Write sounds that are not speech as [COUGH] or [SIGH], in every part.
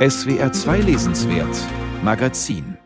SWR 2 Lesenswert Magazin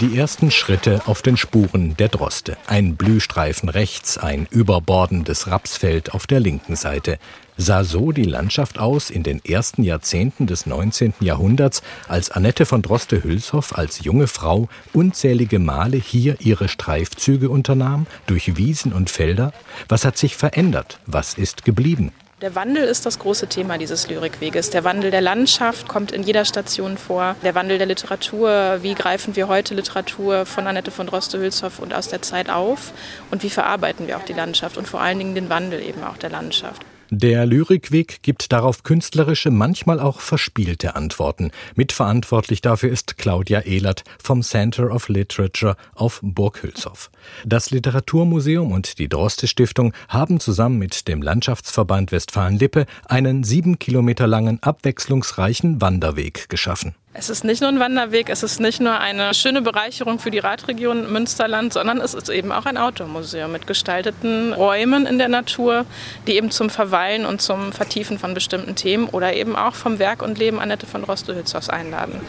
Die ersten Schritte auf den Spuren der Droste. Ein Blühstreifen rechts, ein überbordendes Rapsfeld auf der linken Seite. Sah so die Landschaft aus in den ersten Jahrzehnten des 19. Jahrhunderts, als Annette von Droste-Hülshoff als junge Frau unzählige Male hier ihre Streifzüge unternahm, durch Wiesen und Felder? Was hat sich verändert? Was ist geblieben? Der Wandel ist das große Thema dieses Lyrikweges. Der Wandel der Landschaft kommt in jeder Station vor. Der Wandel der Literatur. Wie greifen wir heute Literatur von Annette von Droste-Hülshoff und aus der Zeit auf? Und wie verarbeiten wir auch die Landschaft und vor allen Dingen den Wandel eben auch der Landschaft? Der Lyrikweg gibt darauf künstlerische, manchmal auch verspielte Antworten. Mitverantwortlich dafür ist Claudia Ehlert vom Center of Literature auf Burg Hülshoff. Das Literaturmuseum und die Droste Stiftung haben zusammen mit dem Landschaftsverband Westfalen-Lippe einen sieben Kilometer langen abwechslungsreichen Wanderweg geschaffen. Es ist nicht nur ein Wanderweg, es ist nicht nur eine schöne Bereicherung für die Radregion Münsterland, sondern es ist eben auch ein Automuseum mit gestalteten Räumen in der Natur, die eben zum Verweilen und zum Vertiefen von bestimmten Themen oder eben auch vom Werk und Leben Annette von Droste-Hülshoffs einladen.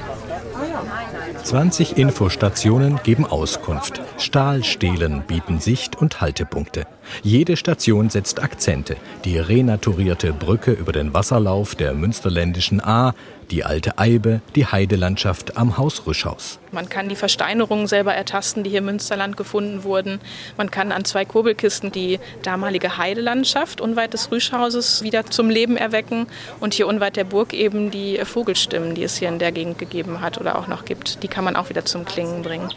20 Infostationen geben Auskunft. Stahlstelen bieten Sicht- und Haltepunkte. Jede Station setzt Akzente. Die renaturierte Brücke über den Wasserlauf der Münsterländischen A, die alte Eibe, die Heidelandschaft am Haus Rüschhaus. Man kann die Versteinerungen selber ertasten, die hier im Münsterland gefunden wurden. Man kann an zwei Kurbelkisten die damalige Heidelandschaft unweit des Rüschhauses wieder zum Leben erwecken und hier unweit der Burg eben die Vogelstimmen, die es hier in der Gegend gegeben hat oder auch noch gibt, die kann man auch wieder zum Klingen bringen.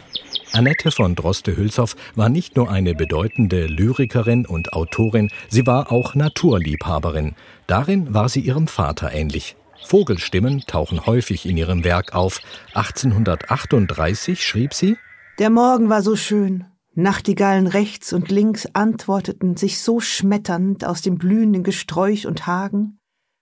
Annette von Droste-Hülshoff war nicht nur eine bedeutende Lyrikerin und Autorin, sie war auch Naturliebhaberin. Darin war sie ihrem Vater ähnlich. Vogelstimmen tauchen häufig in ihrem Werk auf. 1838 schrieb sie Der Morgen war so schön. Nachtigallen rechts und links antworteten sich so schmetternd aus dem blühenden Gesträuch und Hagen,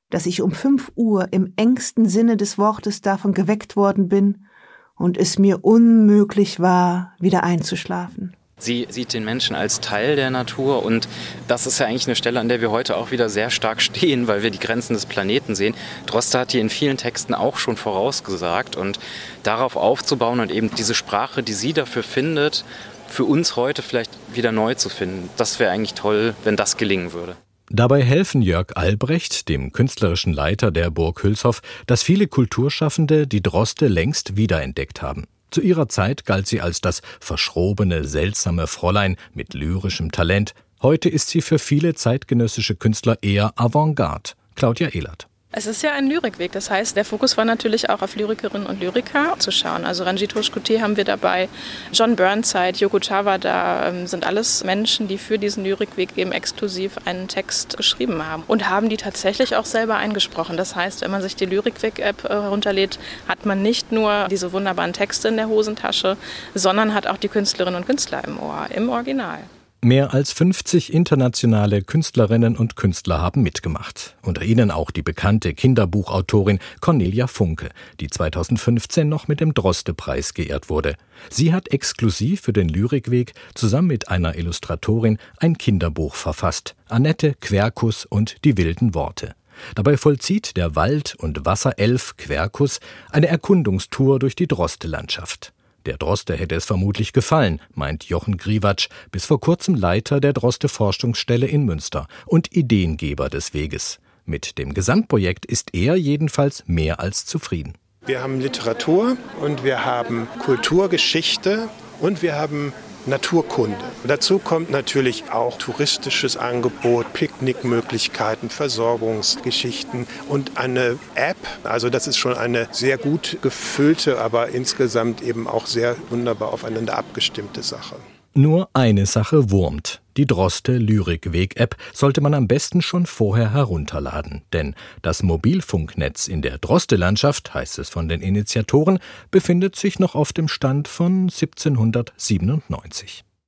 dass ich um fünf Uhr im engsten Sinne des Wortes davon geweckt worden bin und es mir unmöglich war, wieder einzuschlafen. Sie sieht den Menschen als Teil der Natur und das ist ja eigentlich eine Stelle, an der wir heute auch wieder sehr stark [LAUGHS] stehen, weil wir die Grenzen des Planeten sehen. Droste hat die in vielen Texten auch schon vorausgesagt und darauf aufzubauen und eben diese Sprache, die sie dafür findet, für uns heute vielleicht wieder neu zu finden. Das wäre eigentlich toll, wenn das gelingen würde. Dabei helfen Jörg Albrecht, dem künstlerischen Leiter der Burg Hülshoff, dass viele Kulturschaffende die Droste längst wiederentdeckt haben. Zu ihrer Zeit galt sie als das verschrobene, seltsame Fräulein mit lyrischem Talent. Heute ist sie für viele zeitgenössische Künstler eher Avantgarde. Claudia Ehlert. Es ist ja ein Lyrikweg, das heißt, der Fokus war natürlich auch auf Lyrikerinnen und Lyriker zu schauen. Also Ranjit Hoshkuti haben wir dabei, John Burnside, Yoko Chavada ähm, sind alles Menschen, die für diesen Lyrikweg eben exklusiv einen Text geschrieben haben und haben die tatsächlich auch selber eingesprochen. Das heißt, wenn man sich die Lyrikweg-App äh, herunterlädt, hat man nicht nur diese wunderbaren Texte in der Hosentasche, sondern hat auch die Künstlerinnen und Künstler im Ohr, im Original. Mehr als 50 internationale Künstlerinnen und Künstler haben mitgemacht. Unter ihnen auch die bekannte Kinderbuchautorin Cornelia Funke, die 2015 noch mit dem Droste-Preis geehrt wurde. Sie hat exklusiv für den Lyrikweg zusammen mit einer Illustratorin ein Kinderbuch verfasst. Annette Querkus und die wilden Worte. Dabei vollzieht der Wald- und Wasserelf Querkus eine Erkundungstour durch die Droste-Landschaft. Der Droste hätte es vermutlich gefallen, meint Jochen Griewatsch, bis vor kurzem Leiter der Droste Forschungsstelle in Münster und Ideengeber des Weges. Mit dem Gesamtprojekt ist er jedenfalls mehr als zufrieden. Wir haben Literatur und wir haben Kulturgeschichte und wir haben Naturkunde. Dazu kommt natürlich auch touristisches Angebot, Picknickmöglichkeiten, Versorgungsgeschichten und eine App. Also das ist schon eine sehr gut gefüllte, aber insgesamt eben auch sehr wunderbar aufeinander abgestimmte Sache. Nur eine Sache wurmt. Die Droste Lyrikweg-App sollte man am besten schon vorher herunterladen, denn das Mobilfunknetz in der Droste-Landschaft, heißt es von den Initiatoren, befindet sich noch auf dem Stand von 1797.